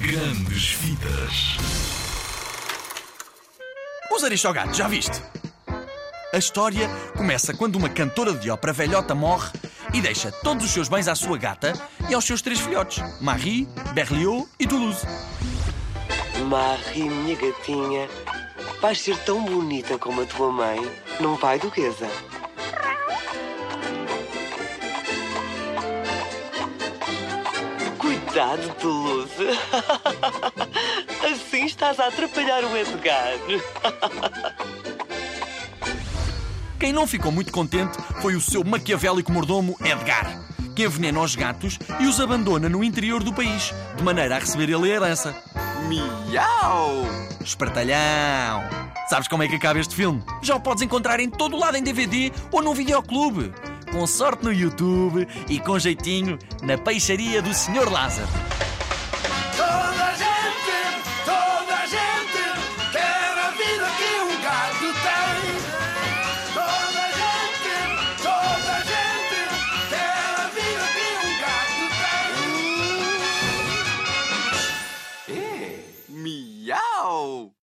Grandes Vidas. Os Aristogatos, já viste? A história começa quando uma cantora de ópera velhota morre e deixa todos os seus bens à sua gata e aos seus três filhotes, Marie, Berlioz e Toulouse. Marie, minha gatinha, vais ser tão bonita como a tua mãe, não vai, duquesa? Cuidado, Toulouse. Assim estás a atrapalhar o Edgar. Quem não ficou muito contente foi o seu maquiavélico mordomo Edgar, que envenena os gatos e os abandona no interior do país, de maneira a receber ele a herança. Miau! Espertalhão! Sabes como é que acaba este filme? Já o podes encontrar em todo lado em DVD ou num videoclube com sorte no YouTube e com jeitinho na peixaria do Senhor Lázaro. Toda a gente, toda a gente quer a vida que um gato tem. Toda a gente, toda a gente quer a vida que um gato tem. É, miau!